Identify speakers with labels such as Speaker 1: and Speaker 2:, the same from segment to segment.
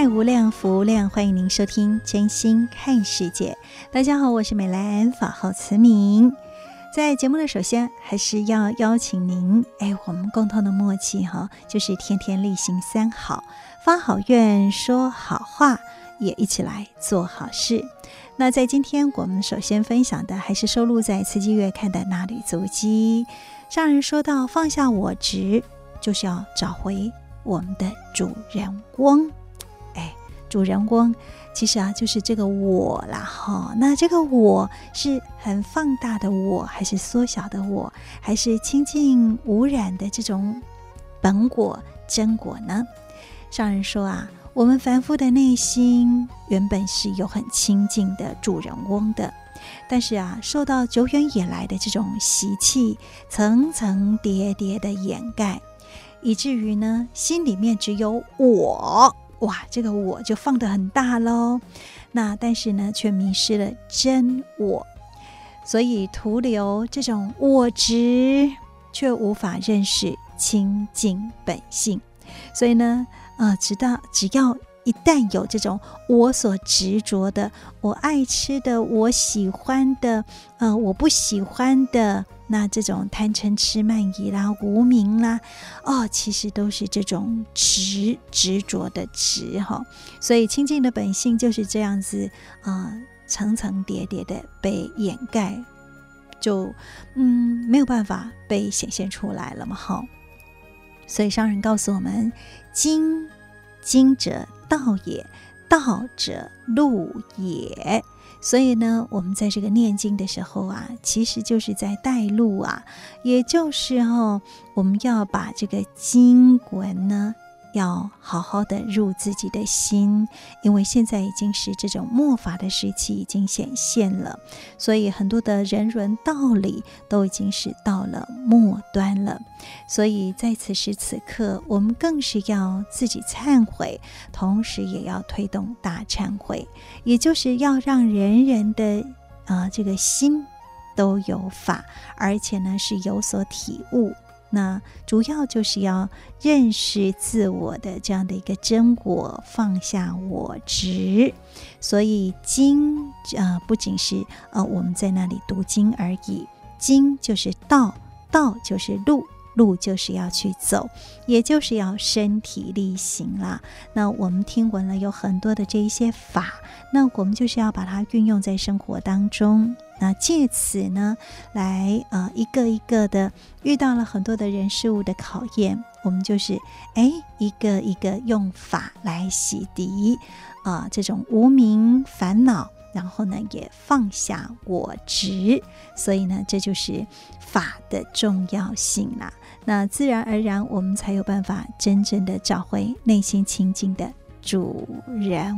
Speaker 1: 爱无量，福无量。欢迎您收听《真心看世界》。大家好，我是美兰，法号慈明。在节目的首先，还是要邀请您，哎，我们共同的默契哈，就是天天例行三好，发好愿，说好话，也一起来做好事。那在今天，我们首先分享的还是收录在《慈济月刊》的那履足迹。上人说到，放下我执，就是要找回我们的主人翁。主人翁其实啊，就是这个我啦，哈。那这个我是很放大的我，还是缩小的我，还是清净无染的这种本果真果呢？上人说啊，我们凡夫的内心原本是有很清净的主人翁的，但是啊，受到久远以来的这种习气层层叠叠的掩盖，以至于呢，心里面只有我。哇，这个我就放得很大喽，那但是呢，却迷失了真我，所以徒留这种我执，却无法认识清净本性。所以呢，呃，直到只要一旦有这种我所执着的，我爱吃的，我喜欢的，呃，我不喜欢的。那这种贪嗔痴慢疑啦、无明啦，哦，其实都是这种执执着的执哈。所以清净的本性就是这样子啊、呃，层层叠叠的被掩盖，就嗯没有办法被显现出来了嘛哈。所以上人告诉我们：经经者道也，道者路也。所以呢，我们在这个念经的时候啊，其实就是在带路啊，也就是哈、哦，我们要把这个经文呢。要好好的入自己的心，因为现在已经是这种末法的时期，已经显现了，所以很多的人伦道理都已经是到了末端了。所以在此时此刻，我们更是要自己忏悔，同时也要推动大忏悔，也就是要让人人的啊、这个心都有法，而且呢是有所体悟。那主要就是要认识自我的这样的一个真我，放下我执。所以经呃不仅是呃我们在那里读经而已，经就是道，道就是路，路就是要去走，也就是要身体力行啦。那我们听闻了有很多的这一些法，那我们就是要把它运用在生活当中。那借此呢，来呃一个一个的遇到了很多的人事物的考验，我们就是哎一个一个用法来洗涤啊、呃、这种无明烦恼，然后呢也放下我执，所以呢这就是法的重要性啦。那自然而然我们才有办法真正的找回内心清净的主人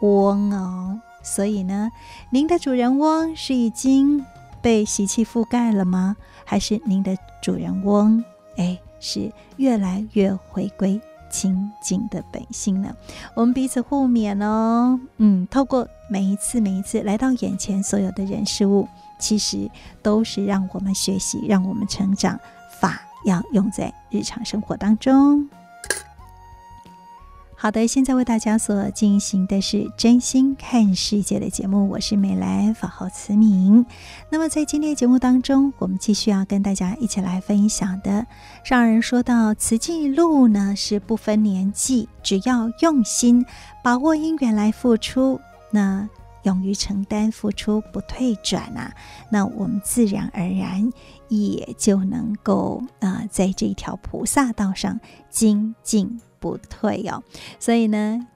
Speaker 1: 翁哦。所以呢，您的主人翁是已经被习气覆盖了吗？还是您的主人翁哎，是越来越回归清净的本性呢？我们彼此互勉哦。嗯，透过每一次每一次来到眼前所有的人事物，其实都是让我们学习，让我们成长。法要用在日常生活当中。好的，现在为大家所进行的是真心看世界的节目，我是美兰，法号慈明。那么在今天的节目当中，我们继续要跟大家一起来分享的，上人说到慈济路呢是不分年纪，只要用心把握因缘来付出，那勇于承担、付出不退转啊，那我们自然而然也就能够啊、在这条菩萨道上精进不退哦。所以呢，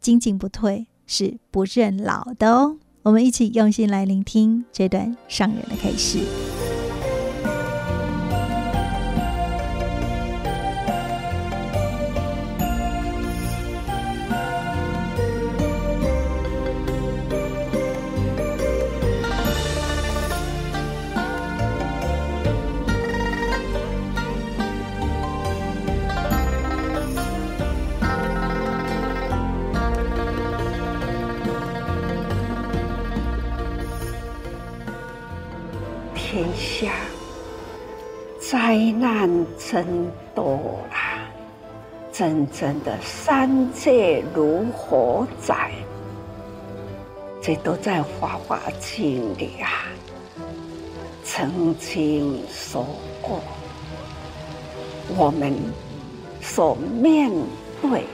Speaker 1: 精进不退是不认老的哦。我们一起用心来聆听这段上人的开始示。
Speaker 2: 灾难真多啦！真正的三界如火灾，这都在《法华经》里啊，曾经说过。我们所面对、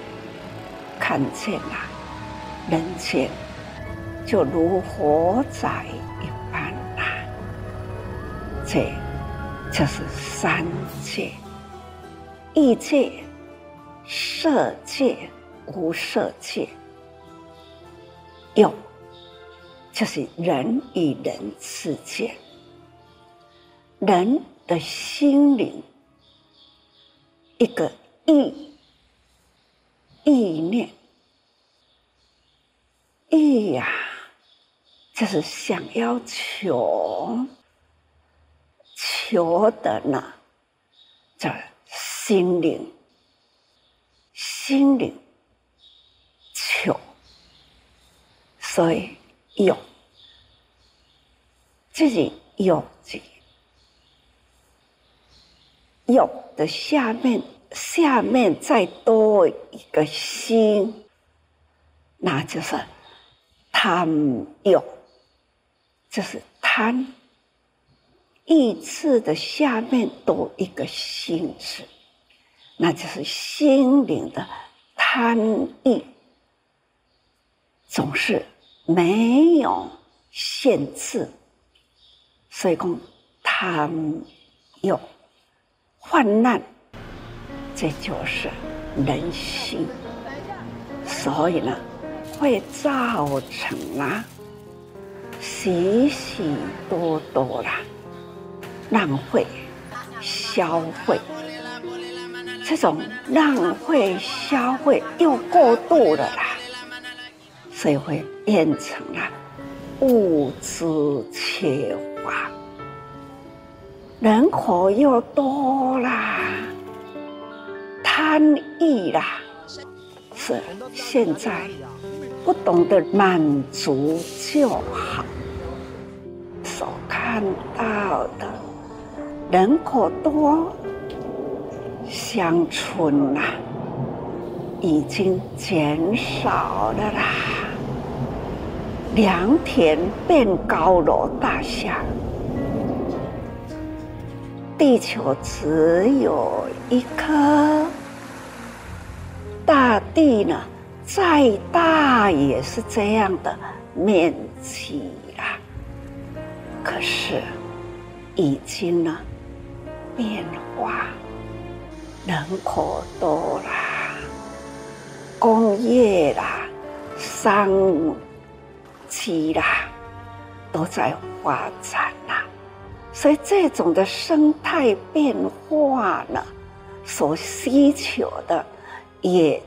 Speaker 2: 看见啊，人间就如火灾，这。就是三界：欲界、色界、无色界。有，就是人与人之间，人的心灵一个意意念，意呀，就是想要求。求的呢，叫心灵，心灵求，所以有自己有自己有的下面，下面再多一个心，那就是贪有，就是贪。意字的下面多一个心字，那就是心灵的贪欲，总是没有限制，所以讲贪欲患难，这就是人心，所以呢，会造成啊许许多多啦。浪费、消费，这种浪费、消费又过度了啦，所以会变成了物质缺乏，人口又多啦，贪欲啦，是现在不懂得满足就好，所看到的。人口多，乡村呐、啊，已经减少了啦。良田变高楼大厦，地球只有一颗，大地呢，再大也是这样的面积啊。可是，已经呢。变化，人口多啦，工业啦，商机啦，都在发展啦。所以这种的生态变化呢，所需求的也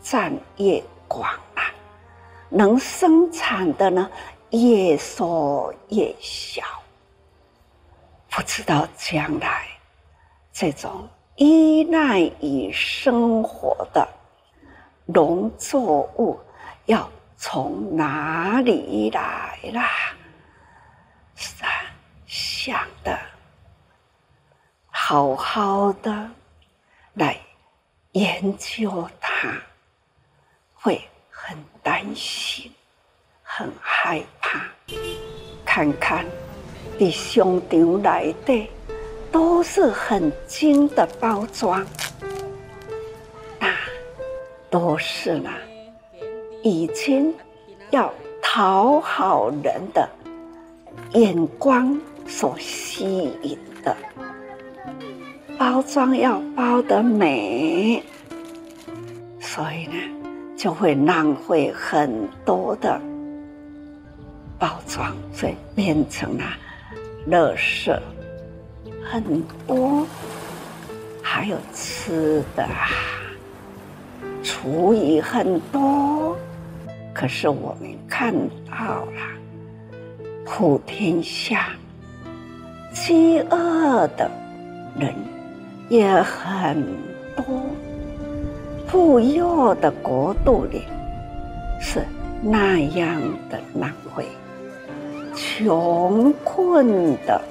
Speaker 2: 占越广啦，能生产的呢，越缩越小，不知道将来。这种依赖于生活的农作物要从哪里来啦？是啊，想的好好的来研究它，会很担心、很害怕。看看你商场来的。都是很精的包装，啊，都是呢，已经要讨好人的眼光所吸引的，包装要包得美，所以呢，就会浪费很多的包装，所以变成了垃圾很多，还有吃的啊，厨艺很多。可是我们看到了，普天下饥饿的人也很多，富有的国度里是那样的浪费，穷困的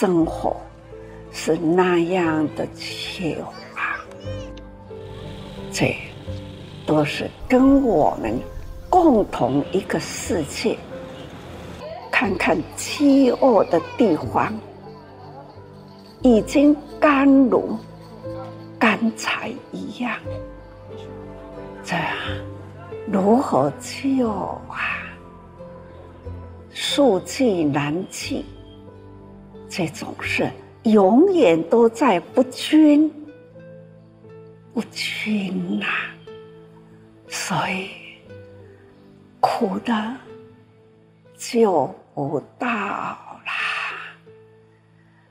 Speaker 2: 生活是那样的缺乏，这。都是跟我们共同一个世界。看看饥饿的地方，已经干如干柴一样，这如何救啊？数据难计，这种事永远都在不均，不均呐、啊。所以苦的就不到啦，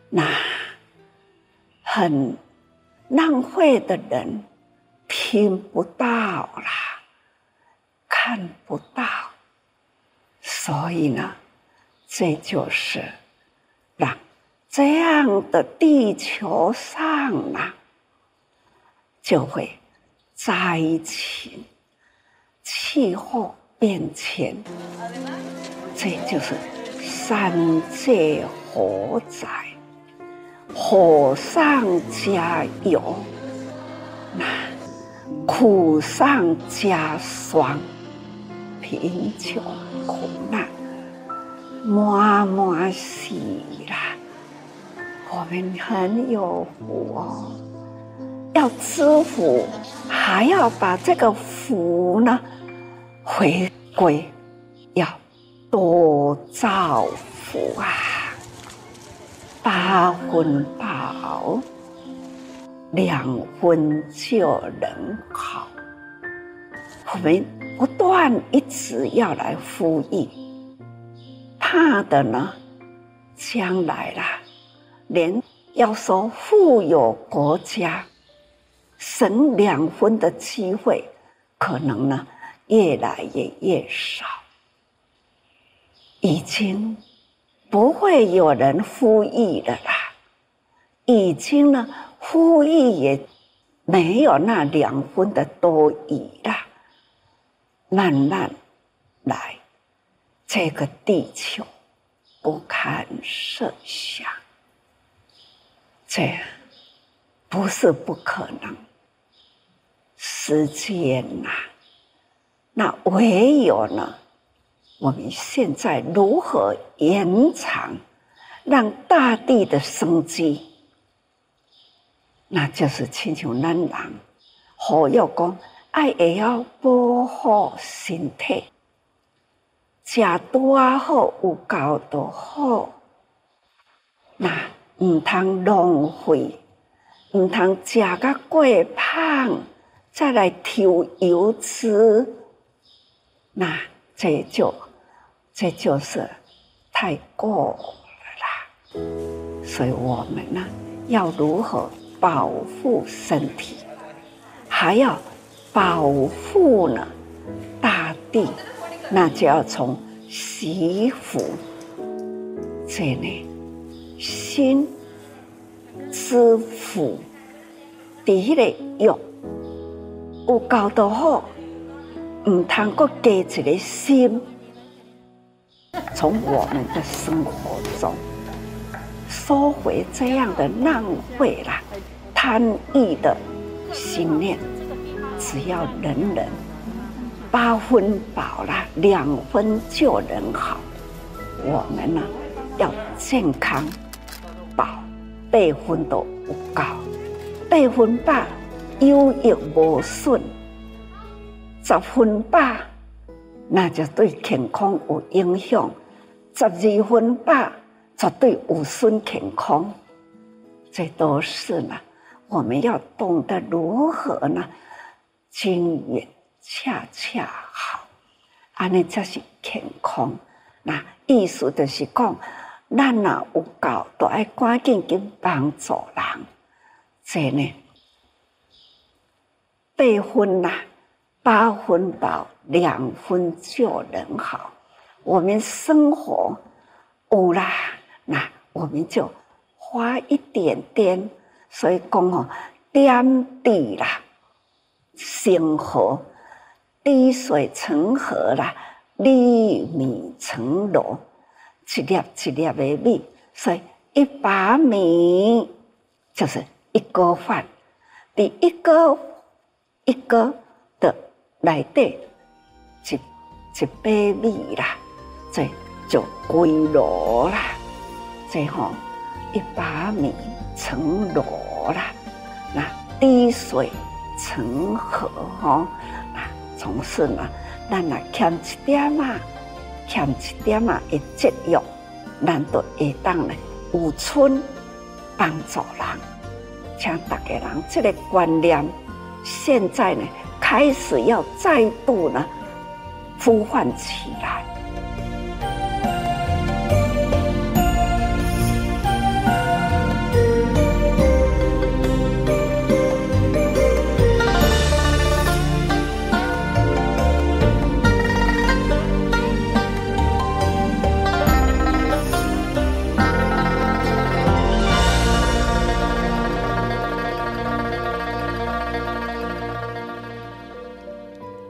Speaker 2: 那很浪费的人听不到啦，看不到，所以呢，这就是让这样的地球上啊，就会灾情。气候变迁，这就是三界火灾，火上加油，那苦上加霜，贫穷苦难，满满喜啦。我们很有福哦，要知福，还要把这个福呢。回归要多造福啊，八分饱，两分就能好。我们不断一直要来呼吁，怕的呢，将来啦，连要说富有国家省两分的机会，可能呢。越来越越少，已经不会有人呼吁的啦。已经呢，呼吁也没有那两分的多余啦。慢慢来，这个地球不堪设想，这不是不可能，时间呐。那唯有呢？我们现在如何延长，让大地的生机？那就是亲像咱人，好要讲，爱也要保护身体，食多好，有够多好。那唔通浪费，唔通食个过胖，再来抽油脂。那这就这就是太过了啦，所以我们呢要如何保护身体，还要保护呢大地，那就要从惜福这里心知福，第一个用有搞得好。唔通过加一个心，从我们的生活中收回这样的浪费啦、贪欲的心念。只要人人八分饱了，两分就能好。我们呢，要健康饱，八分都有够，八分饱，有益无损。十分饱，那就对健康有影响。十二分饱，绝对有损健康。这都是呢，我们要懂得如何呢，经营恰恰好，安尼才是健康。那意思就是讲，咱若有够，都爱赶紧去帮助人。这呢，八分呐，八分饱，两分就能好。我们生活有啦，那我们就花一点点。所以讲哦，点滴啦，成河，滴水成河啦，粒米成篓，一粒一粒的米，所以一把米就是一个饭，第一个一个的来对，一一杯米啦。这就归罗啦，最后一把米成罗啦，那滴水成河哈，那总是呢，咱若欠一点嘛，欠一点啊，的节约，咱都会当呢，有村帮助人，请大家人这个观念，现在呢，开始要再度呢，呼唤起来。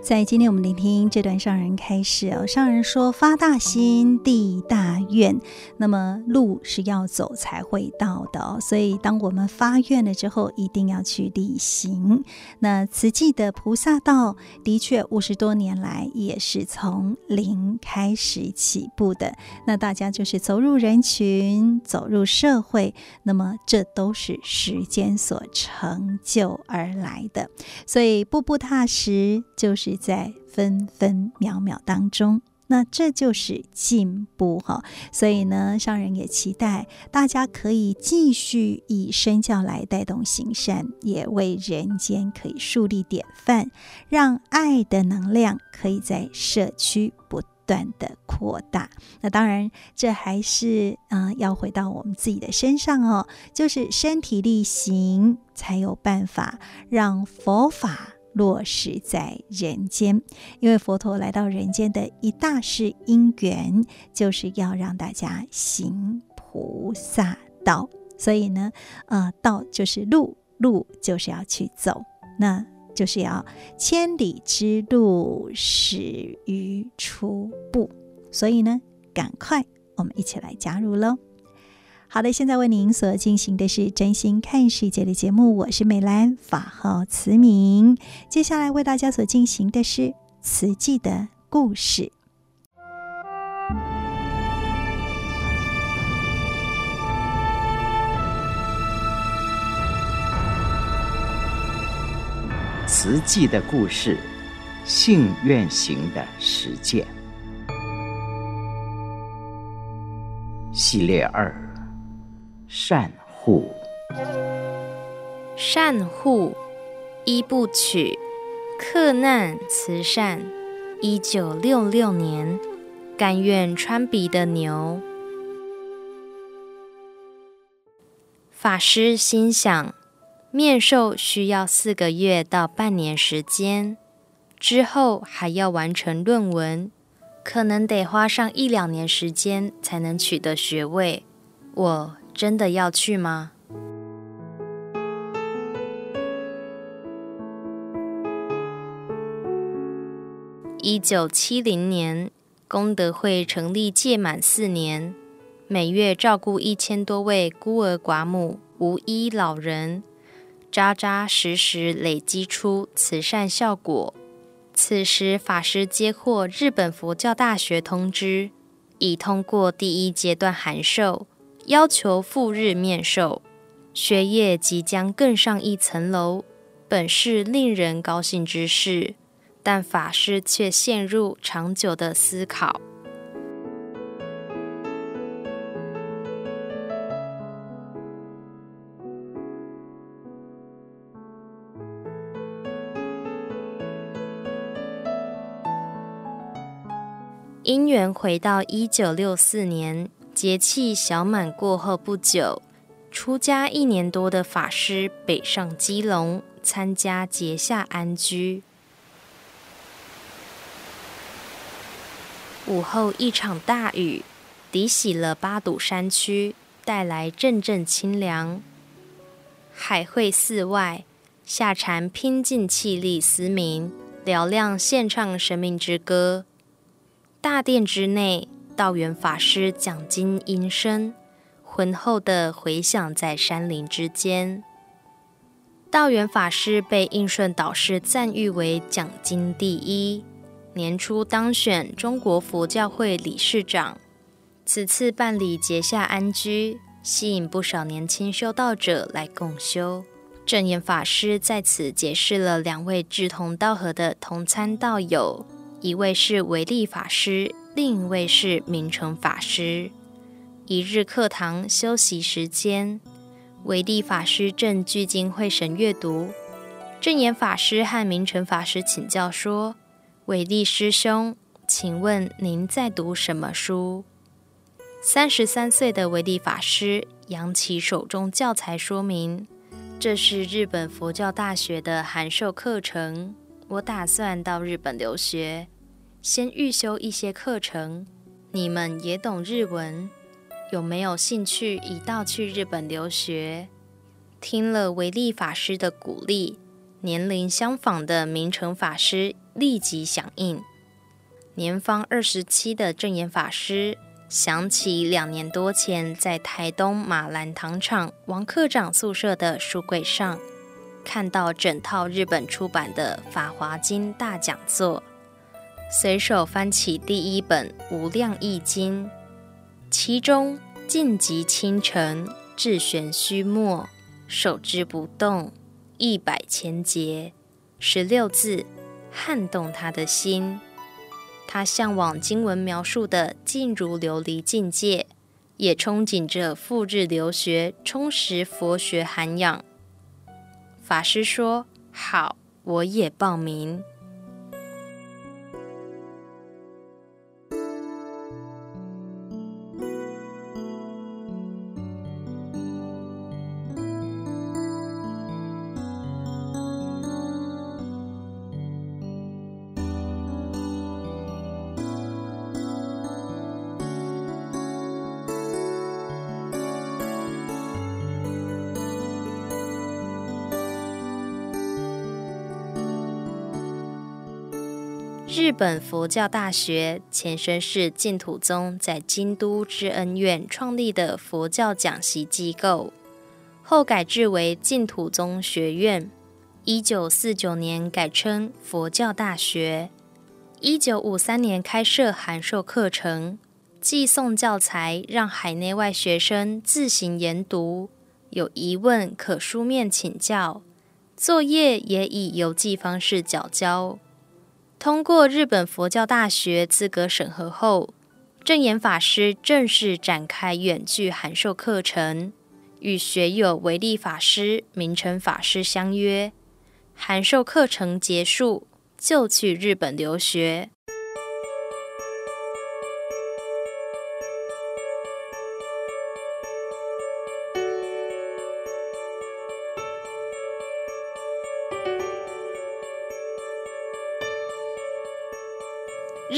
Speaker 1: 在今天我们聆听这段上人开示哦，上人说发大心地大愿，那么路是要走才会到的哦，所以当我们发愿了之后，一定要去力行。那慈济的菩萨道的确五十多年来也是从零开始起步的，那大家就是走入人群，走入社会，那么这都是时间所成就而来的，所以步步踏实就是。在分分秒秒当中，那这就是进步哈。所以呢，上人也期待大家可以继续以身教来带动行善，也为人间可以树立典范，让爱的能量可以在社区不断的扩大。那当然，这还是啊、要回到我们自己的身上哦，就是身体力行，才有办法让佛法。落实在人间，因为佛陀来到人间的一大事因缘，就是要让大家行菩萨道。所以呢，呃，道就是路，路就是要去走，那就是要千里之路始于初步。所以呢，赶快我们一起来加入喽！好的，现在为您所进行的是真心看世界的节目，我是美兰，法号慈明。接下来为大家所进行的是慈济的故事。
Speaker 3: 慈济的故事，信愿行的实践，系列二。善护，
Speaker 4: 善护一部曲，克难慈善。一九六六年，甘愿穿鼻的牛。法师心想，面授需要四个月到半年时间，之后还要完成论文，可能得花上一两年时间才能取得学位。我。真的要去吗？一九七零年，功德会成立届满四年，每月照顾一千多位孤儿寡母、无依老人，扎扎实实累积出慈善效果。此时，法师接获日本佛教大学通知，已通过第一阶段函授。要求赴日面授，学业即将更上一层楼，本是令人高兴之事。但法师却陷入长久的思考。因缘回到一九六四年，节气小满过后不久，出家一年多的法师北上基隆参加节下安居。午后一场大雨，抵洗了八堵山区，带来阵阵清凉。海会寺外，夏蝉拼尽气力嘶鸣，嘹亮献唱生命之歌。大殿之内，道元法师讲经音声浑厚地回响在山林之间。道元法师被应顺导师赞誉为讲经第一，年初当选中国佛教会理事长。此次办理结夏安居，吸引不少年轻修道者来共修。证严法师在此结识了两位志同道合的同参道友。一位是维利法师，另一位是明成法师。一日课堂休息时间，维利法师正聚精会神阅读。证严法师和明成法师请教说：“维利师兄，请问您在读什么书？”三十三岁的维利法师扬起手中教材，说明：“这是日本佛教大学的函授课程。”我打算到日本留学，先预修一些课程。你们也懂日文，有没有兴趣一道去日本留学？听了维利法师的鼓励，年龄相仿的明成法师立即响应。年方二十七的正言法师想起两年多前在台东马兰糖厂王科长宿舍的书柜上。看到整套日本出版的《法华经》大讲座，随手翻起第一本《无量易经》，其中“静极清澄，至玄虚默，守之不动，一百千劫”十六字，撼动他的心。他向往经文描述的静如琉璃境界，也憧憬着赴日留学，充实佛学涵养。法师说：“好，我也报名。”本佛教大学前身是净土宗在京都知恩院创立的佛教讲习机构，后改制为净土宗学院。一九四九年改称佛教大学。一九五三年开设函授课程，寄送教材让海内外学生自行研读，有疑问可书面请教，作业也以邮寄方式缴交。通过日本佛教大学资格审核后，正言法师正式展开远距函授课程，与学友维利法师、明成法师相约，函授课程结束就去日本留学。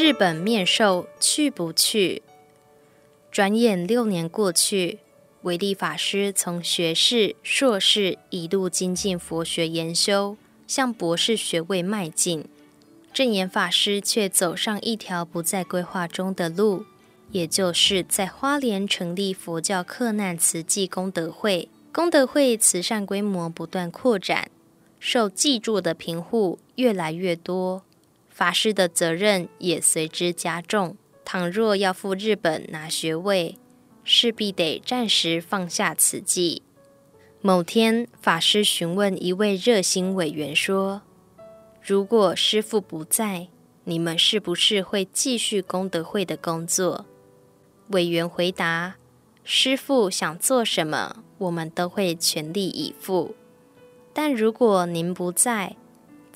Speaker 4: 日本面授去不去？转眼六年过去，维利法师从学士、硕士一路精进佛学研修，向博士学位迈进。正言法师却走上一条不在规划中的路，也就是在花莲成立佛教克难慈济功德会。功德会慈善规模不断扩展，受济助的贫户越来越多。法师的责任也随之加重。倘若要赴日本拿学位，势必得暂时放下此计。某天，法师询问一位热心委员说：“如果师父不在，你们是不是会继续功德会的工作？”委员回答：“师父想做什么，我们都会全力以赴。但如果您不在，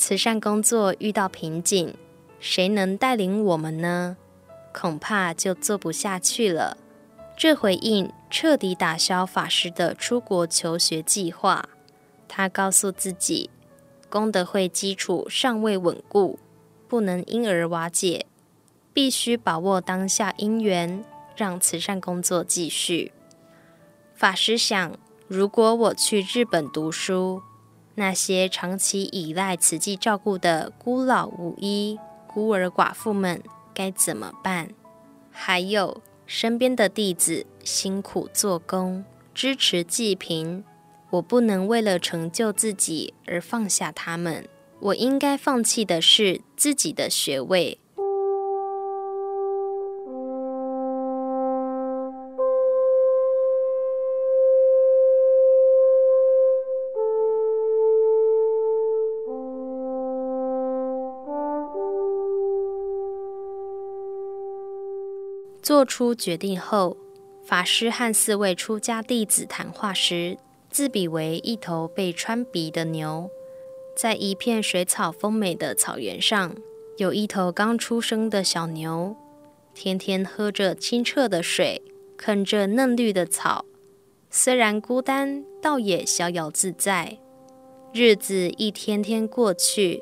Speaker 4: 慈善工作遇到瓶颈，谁能带领我们呢？恐怕就做不下去了。”这回应彻底打消法师的出国求学计划。他告诉自己，功德会基础尚未稳固，不能因而瓦解，必须把握当下因缘。让慈善工作继续。法师想，如果我去日本读书，那些长期依赖慈济照顾的孤老无依、孤儿寡妇们该怎么办？还有身边的弟子辛苦做工，支持济贫，我不能为了成就自己而放下他们。我应该放弃的是自己的学位。做出决定后，法师和四位出家弟子谈话时，自比为一头被穿鼻的牛。在一片水草丰美的草原上，有一头刚出生的小牛，天天喝着清澈的水，啃着嫩绿的草。虽然孤单，倒也逍遥自在。日子一天天过去，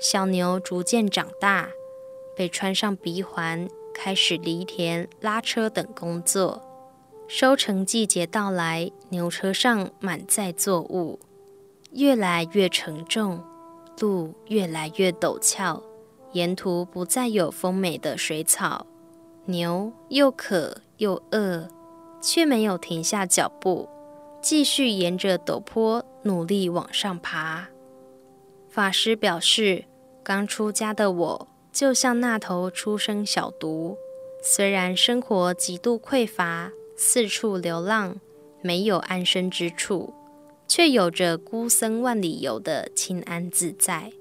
Speaker 4: 小牛逐渐长大，被穿上鼻环。开始犁田、拉车等工作。收成季节到来，牛车上满载作物，越来越沉重，路越来越陡峭，沿途不再有丰美的水草。牛又渴又饿，却没有停下脚步，继续沿着陡坡努力往上爬。法师表示，刚出家的我。就像那头初生小犊，虽然生活极度匮乏，四处流浪，没有安身之处，却有着孤僧万里游的清安自在，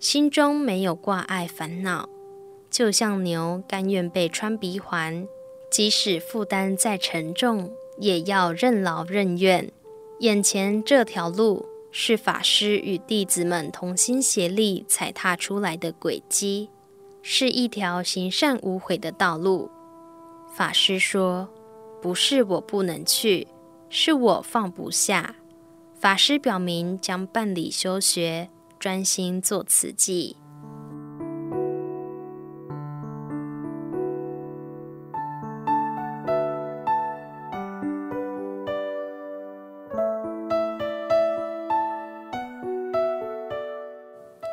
Speaker 4: 心中没有挂碍烦恼。就像牛甘愿被穿鼻环，即使负担再沉重，也要任劳任怨。眼前这条路是法师与弟子们同心协力踩踏出来的轨迹。是一条行善无悔的道路。法师说：“不是我不能去，是我放不下。”法师表明将办理休学，专心做慈济。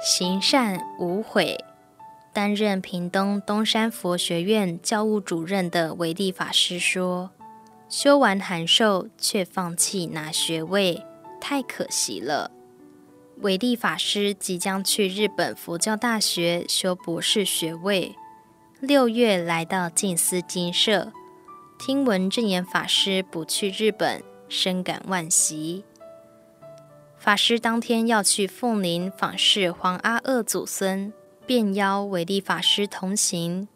Speaker 4: 行善无悔。担任屏东东山佛学院教务主任的维利法师说：“修完函授却放弃拿学位，太可惜了。”维利法师即将去日本佛教大学修博士学位，六月来到静思精舍，听闻证严法师不去日本，深感惋惜。法师当天要去凤林访视黄阿二祖孙。便邀维利法师同行，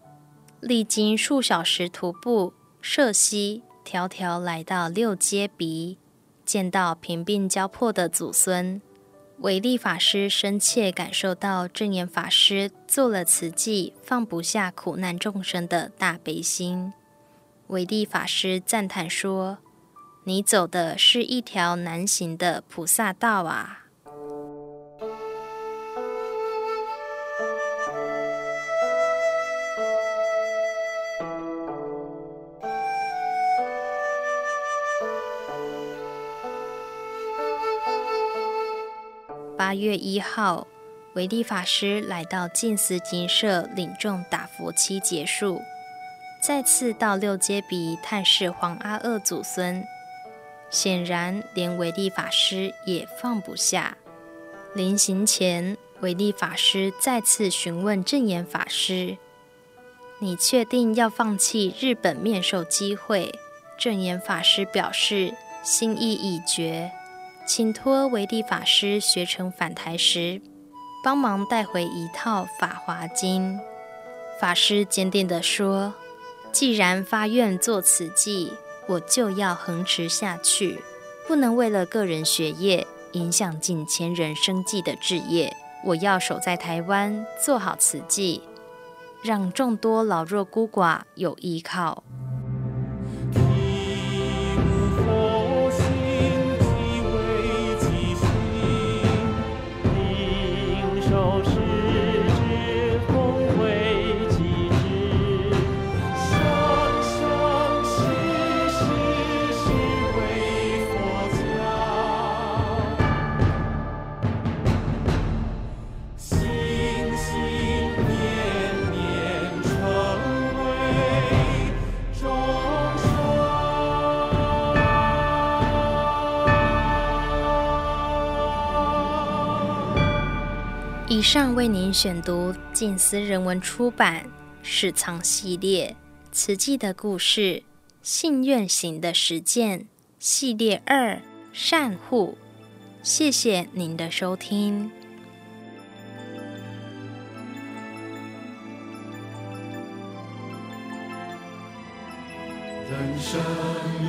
Speaker 4: 历经数小时徒步涉溪，迢迢来到六街鼻，见到贫病交迫的祖孙，维利法师深切感受到正言法师做了慈济放不下苦难众生的大悲心。维利法师赞叹说：“你走的是一条难行的菩萨道啊！”八月一号，维利法师来到静思精舍领众打佛七结束，再次到六街鼻探视黄阿二祖孙。显然，连维利法师也放不下。临行前，维利法师再次询问证言法师：“你确定要放弃日本面授机会？”证言法师表示：“心意已决。”请托维利法师学成返台时，帮忙带回一套《法华经》。法师坚定地说：“既然发愿做慈济，我就要恒持下去，不能为了个人学业，影响近千人生计的志业。我要守在台湾，做好慈济，让众多老弱孤寡有依靠。”上为您选读静思人文出版《史藏系列慈济的故事：信愿行的实践系列二善护》。谢谢您的收听。
Speaker 5: 人生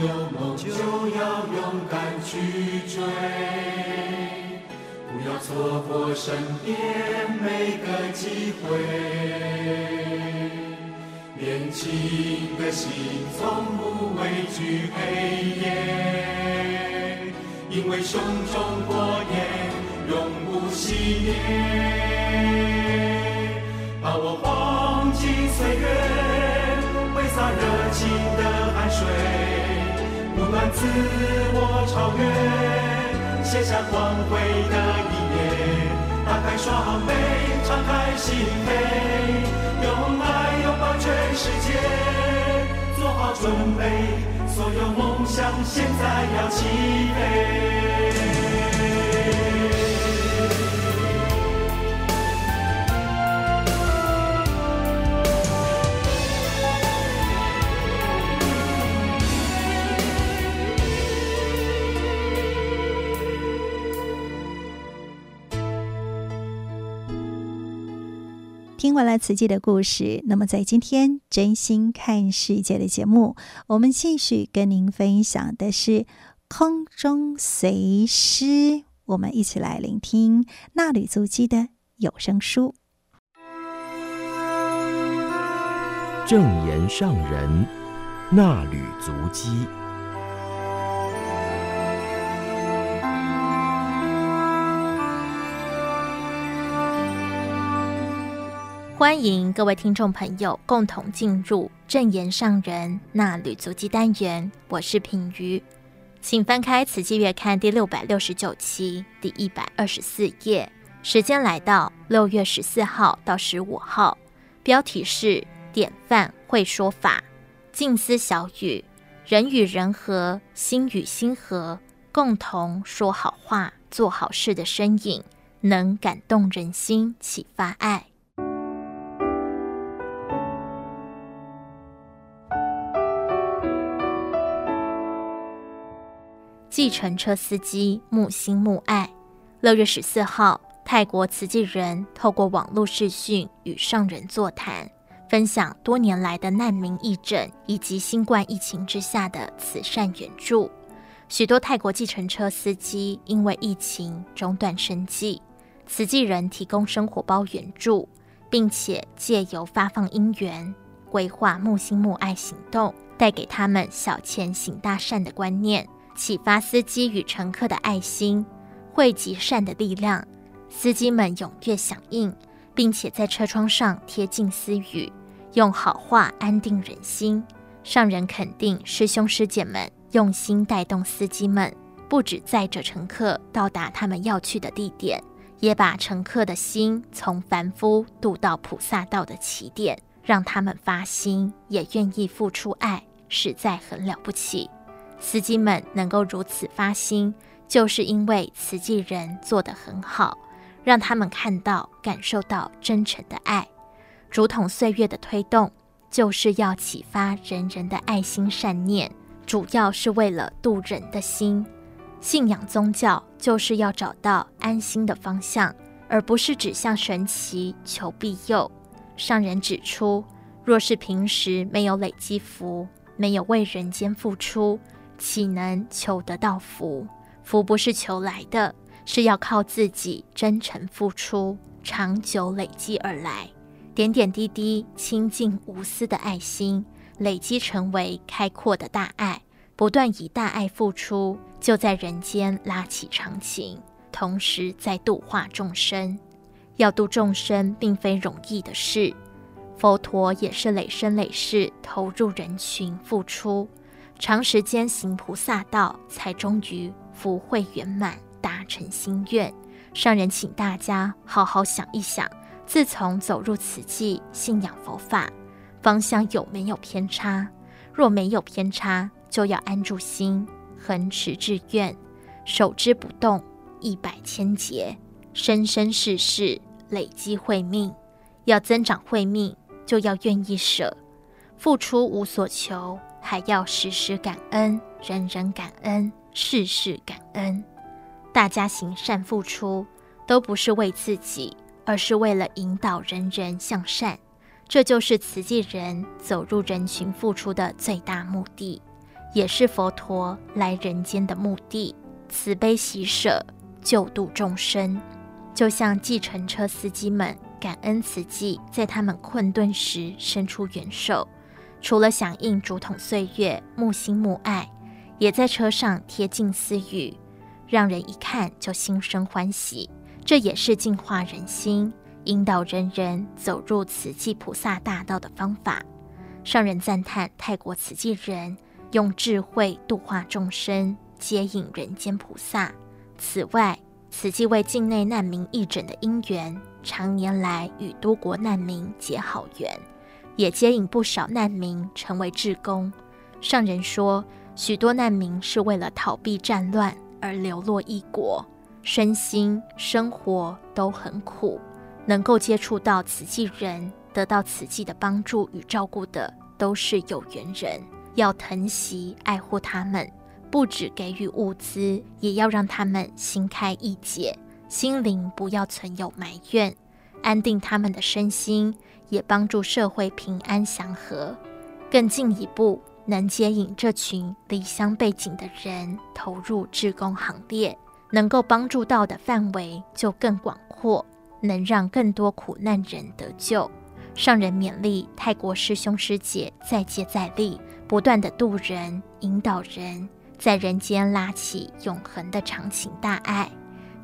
Speaker 5: 有梦就要勇敢去追。不要错过身边每个机会，年轻的心从不畏惧黑夜，因为胸中火焰永不熄灭。把我黄金岁月，挥洒热情的汗水，不断自我超越。写下光辉的一页，打开双臂，敞开心扉，用爱拥抱全世界，做好准备，所有梦想现在要起飞。
Speaker 1: 听完了慈济的故事，那么在今天真心看世界的节目，我们继续跟您分享的是空中随师，我们一起来聆听纳履足迹的有声书。
Speaker 6: 证严上人纳履足迹。
Speaker 7: 欢迎各位听众朋友共同进入正言上人那旅足迹单元，我是品瑜，请翻开《慈济月刊》第六百六十九期第一百二十四页，时间来到六月十四号到十五号，标题是“典范会说法，静思小语，人与人和，心与心和，共同说好话，做好事”的身影，能感动人心，启发爱。计程车司机木心木爱，六月十四号，泰国慈济人透过网络视讯与上人座谈，分享多年来的难民义诊以及新冠疫情之下的慈善援助。许多泰国计程车司机因为疫情中断生计，慈济人提供生活包援助，并且借由发放因缘，规划木心木爱行动，带给他们小钱行大善的观念。启发司机与乘客的爱心，汇集善的力量，司机们踊跃响应，并且在车窗上贴近私语，用好话安定人心。上人肯定师兄师姐们用心带动司机们，不止载着乘客到达他们要去的地点，也把乘客的心从凡夫渡到菩萨道的起点，让他们发心，也愿意付出爱，实在很了不起。司机们能够如此发心，就是因为慈济人做得很好，让他们看到、感受到真诚的爱。竹筒岁月的推动，就是要启发人人的爱心善念，主要是为了度人的心。信仰宗教就是要找到安心的方向，而不是指向神奇求庇佑。上人指出，若是平时没有累积福，没有为人间付出，岂能求得到福？福不是求来的，是要靠自己真诚付出、长久累积而来。点点滴滴、清净无私的爱心，累积成为开阔的大爱，不断以大爱付出，就在人间拉起长情，同时在度化众生。要度众生，并非容易的事。佛陀也是累生累世投入人群付出，长时间行菩萨道，才终于福慧圆满，达成心愿。上人请大家好好想一想，自从走入此际，信仰佛法，方向有没有偏差？若没有偏差，就要安住心，恒持志愿，守之不动，一百千劫，生生世世累积慧命，要增长慧命。就要愿意舍，付出无所求，还要时时感恩，人人感恩，事事感恩。大家行善付出，都不是为自己，而是为了引导人人向善。这就是慈济人走入人群付出的最大目的，也是佛陀来人间的目的。慈悲喜舍，救度众生，就像计程车司机们。感恩慈济在他们困顿时伸出援手，除了响应竹筒岁月木心木爱，也在车上贴近私语，让人一看就心生欢喜。这也是净化人心、引导人人走入慈济菩萨大道的方法。上人赞叹泰国慈济人用智慧度化众生，接引人间菩萨。此外，慈济为境内难民义诊的因缘。常年来与多国难民结好缘，也接引不少难民成为志工。上人说，许多难民是为了逃避战乱而流落异国，身心生活都很苦。能够接触到慈济人，得到慈济的帮助与照顾的，都是有缘人。要疼惜爱护他们，不只给予物资，也要让他们心开意解。心灵不要存有埋怨，安定他们的身心，也帮助社会平安祥和。更进一步，能接引这群离乡背井的人投入志工行列，能够帮助到的范围就更广阔，能让更多苦难人得救。上人勉励泰国师兄师姐再接再厉，不断地渡人、引导人，在人间拉起永恒的长情大爱。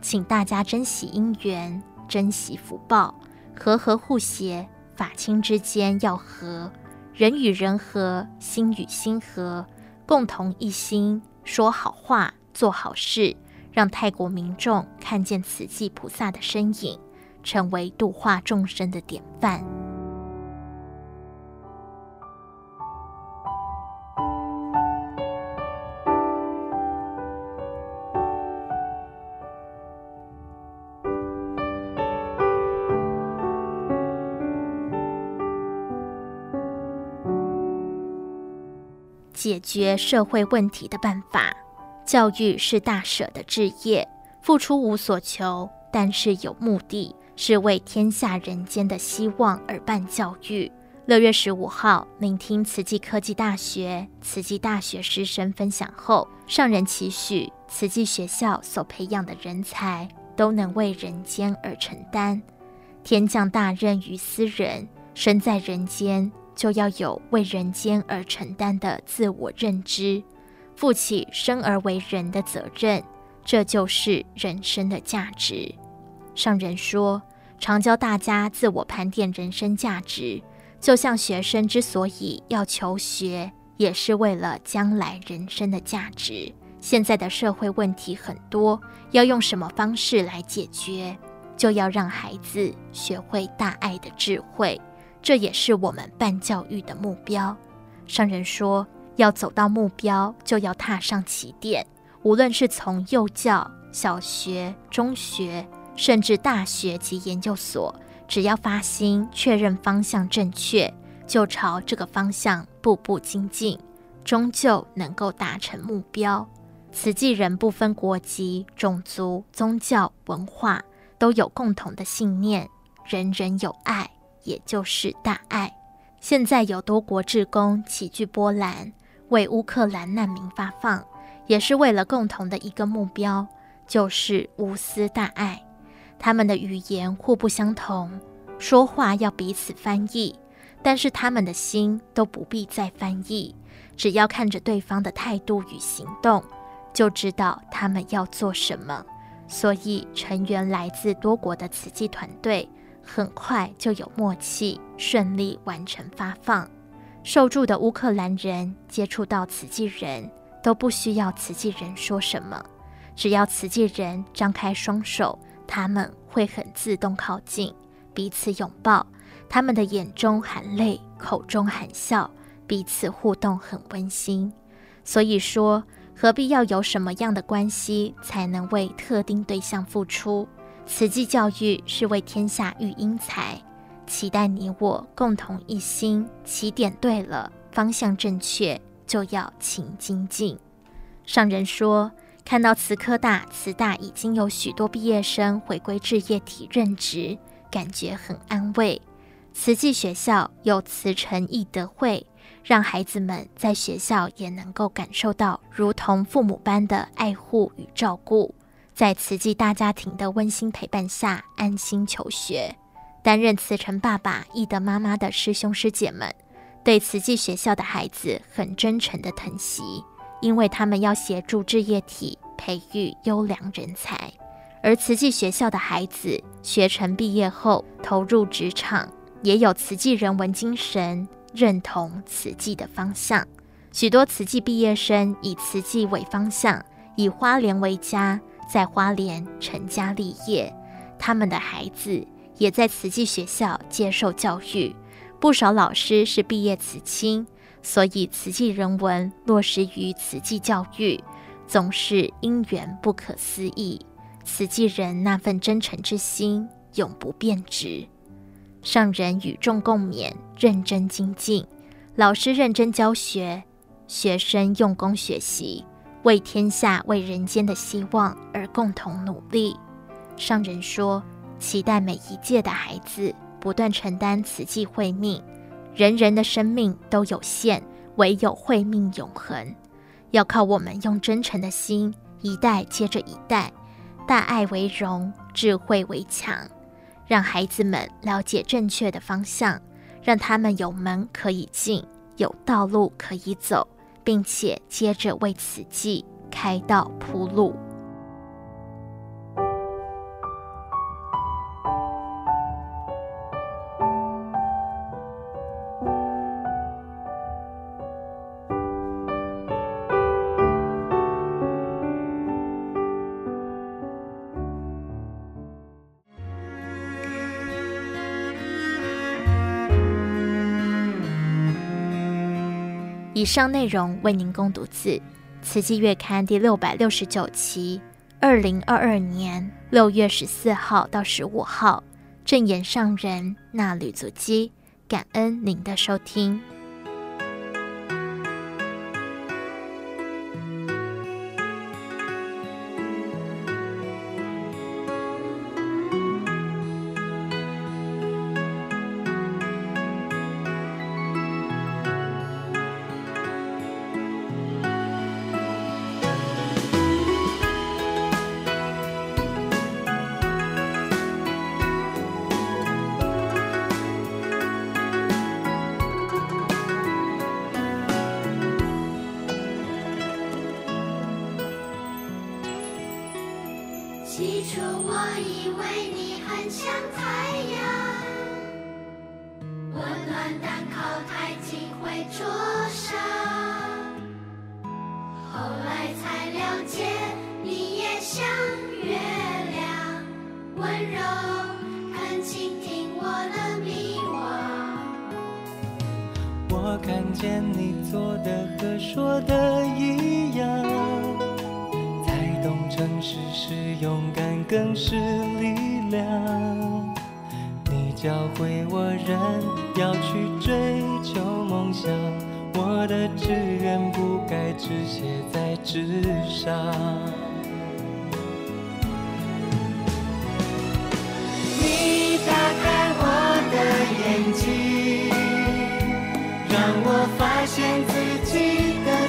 Speaker 7: 请大家珍惜因缘，珍惜福报，和和互协，法亲之间要和，人与人和，心与心和，共同一心，说好话，做好事，让泰国民众看见慈济菩萨的身影，成为度化众生的典范。解决社会问题的办法，教育是大舍的志业，付出无所求，但是有目的，是为天下人间的希望而办教育。六月十五号，聆听慈济科技大学、慈济大学师生分享后，上人期许慈济学校所培养的人才都能为人间而承担，天降大任于斯人，身在人间。就要有为人间而承担的自我认知，负起生而为人的责任，这就是人生的价值。上人说，常教大家自我盘点人生价值，就像学生之所以要求学，也是为了将来人生的价值。现在的社会问题很多，要用什么方式来解决？就要让孩子学会大爱的智慧。这也是我们办教育的目标。商人说，要走到目标，就要踏上起点。无论是从幼教、小学、中学，甚至大学及研究所，只要发心确认方向正确，就朝这个方向步步精进，终究能够达成目标。慈济人不分国籍、种族、宗教、文化。都有共同的信念，人人有爱，也就是大爱。现在有多国志工齐聚波兰，为乌克兰难民发放，也是为了共同的一个目标，就是无私大爱。他们的语言互不相同，说话要彼此翻译，但是他们的心都不必再翻译，只要看着对方的态度与行动，就知道他们要做什么。所以，成员来自多国的慈济团队很快就有默契，顺利完成发放。受助的乌克兰人接触到慈济人都不需要慈济人说什么，只要慈济人张开双手。他们会很自动靠近，彼此拥抱，他们的眼中含泪，口中含笑，彼此互动很温馨。所以说，何必要有什么样的关系才能为特定对象付出？慈济教育是为天下育英才，期待你我共同一心。起点对了，方向正确，就要勤精进。上人说。看到慈科大、慈大已经有许多毕业生回归志业体任职，感觉很安慰。慈济学校有慈诚义德会，让孩子们在学校也能够感受到如同父母般的爱护与照顾，在慈济大家庭的温馨陪伴下安心求学。担任慈诚爸爸、义德妈妈的师兄师姐们，对慈济学校的孩子很真诚的疼惜。因为他们要协助志业体培育优良人才，而慈济学校的孩子学成毕业后投入职场，也有慈济人文精神，认同慈济的方向。许多慈济毕业生以慈济为方向，以花莲为家，在花莲成家立业。他们的孩子也在慈济学校接受教育，不少老师是毕业慈青。所以，慈济人文落实于慈济教育，总是因缘不可思议。慈济人那份真诚之心，永不变质。上人与众共勉，认真精进，老师认真教学，学生用功学习，为天下、为人间的希望而共同努力。上人说，期待每一届的孩子不断承担此际慧命。人人的生命都有限，唯有慧命永恒。要靠我们用真诚的心，一代接着一代，大爱为荣，智慧为强，让孩子们了解正确的方向，让他们有门可以进，有道路可以走，并且接着为此计开道铺路。以上内容为您供读自《慈济月刊》第六百六十九期，二零二二年六月十四号到十五号，正言上人那吕足基，感恩您的收
Speaker 8: 听。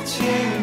Speaker 8: 情。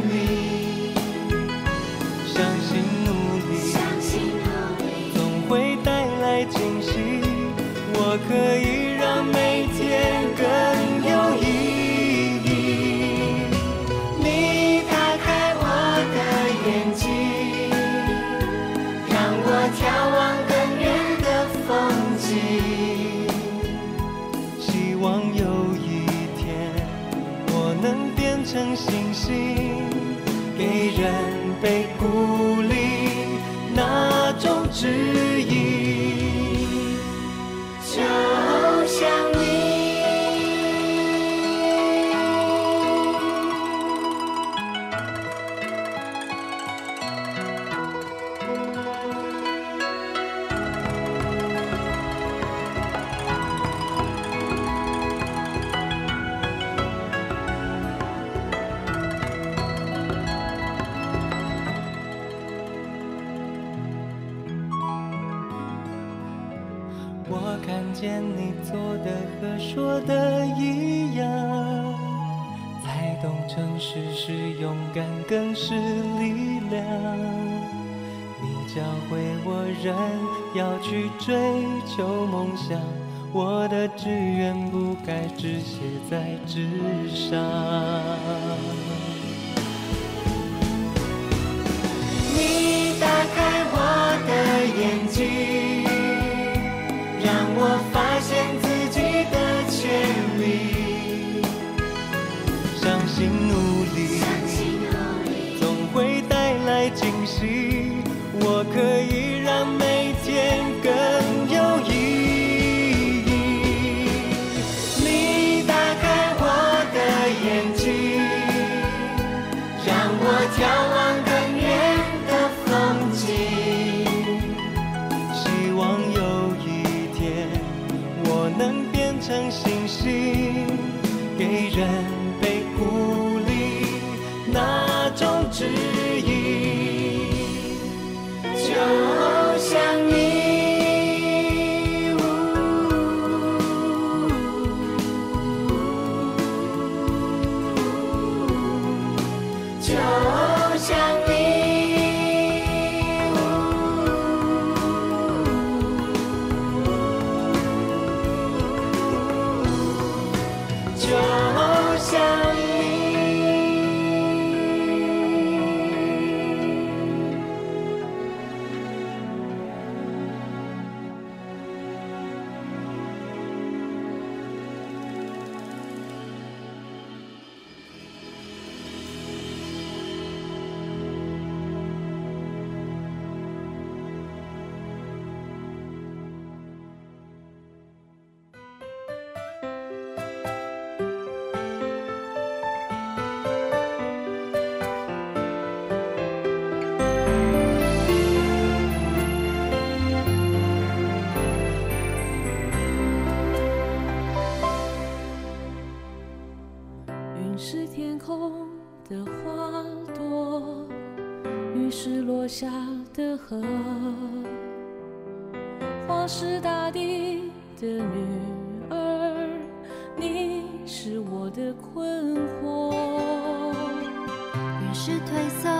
Speaker 8: 是褪色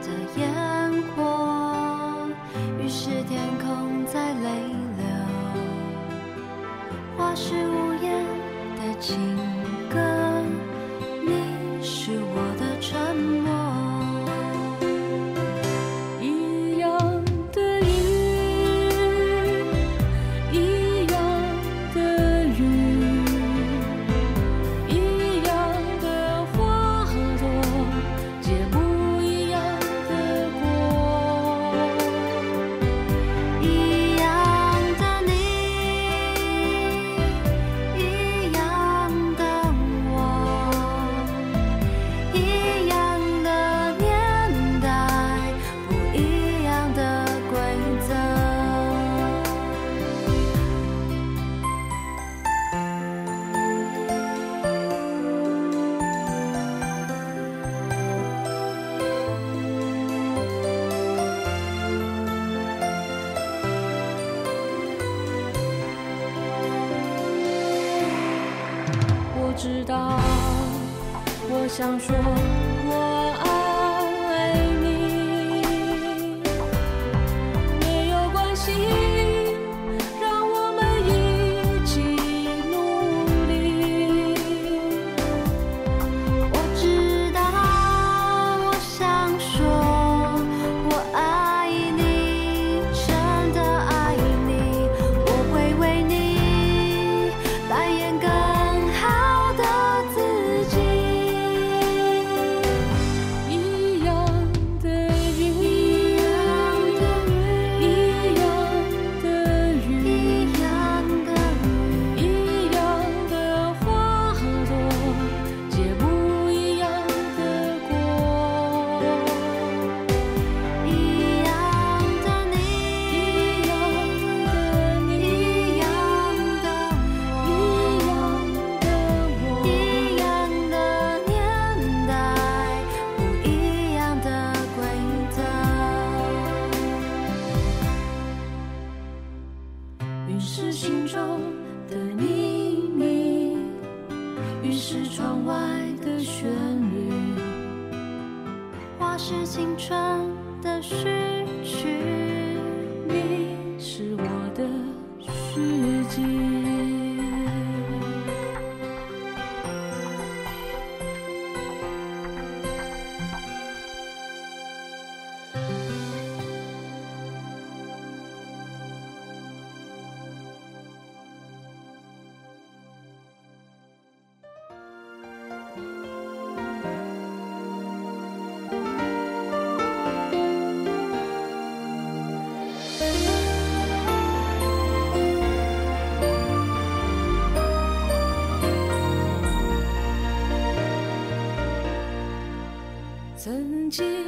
Speaker 8: 的烟火，于是天
Speaker 9: 空在泪流，花是无言的
Speaker 10: 情歌。心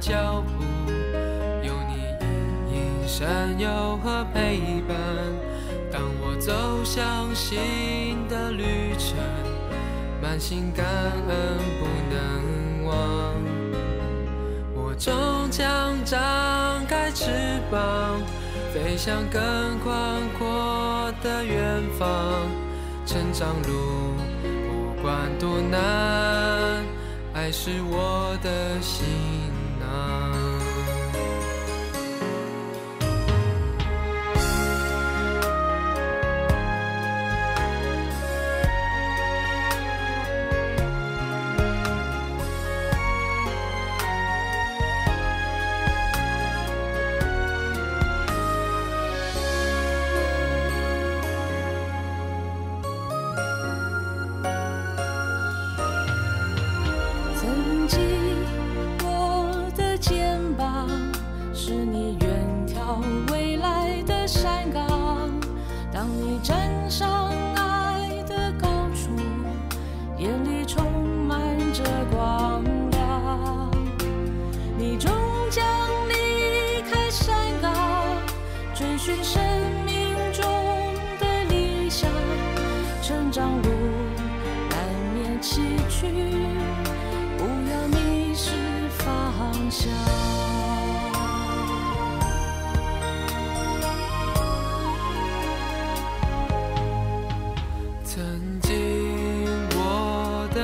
Speaker 10: 脚步有你隐隐闪耀和陪伴。当我走向新的旅程，满心感恩不能忘。我终将张开翅膀，飞向更宽阔的远方。成长路不管多难，爱是我的心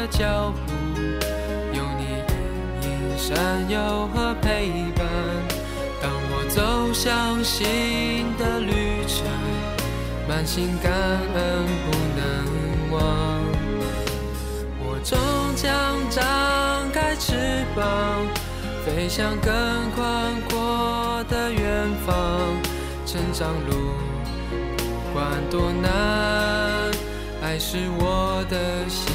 Speaker 10: 脚
Speaker 11: 步，有你隐隐闪耀和陪伴。当我走向
Speaker 10: 新的旅程，满心感恩不能忘。我终将张开翅膀，飞向更宽阔的远方。成长路不管多难，爱是我的
Speaker 9: 心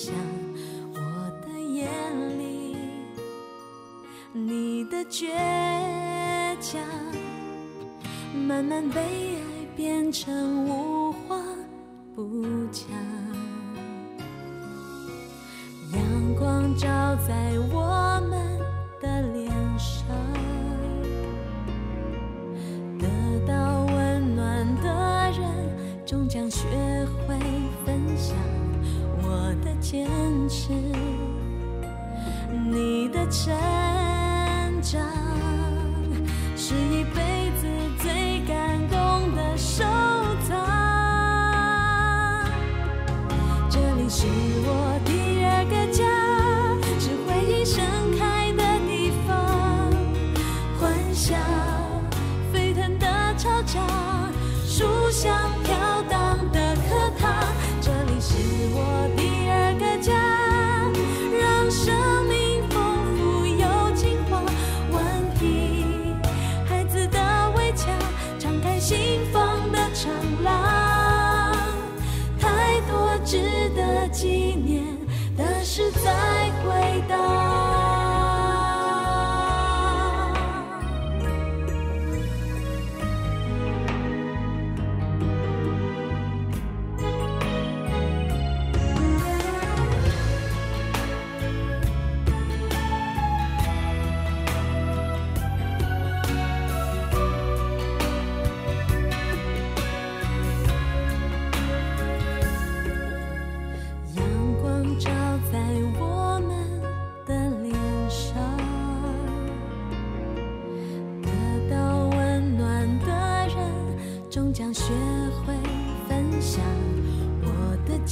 Speaker 9: 想我的眼里，你的倔强，慢慢被爱变成无。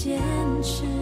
Speaker 9: 坚持。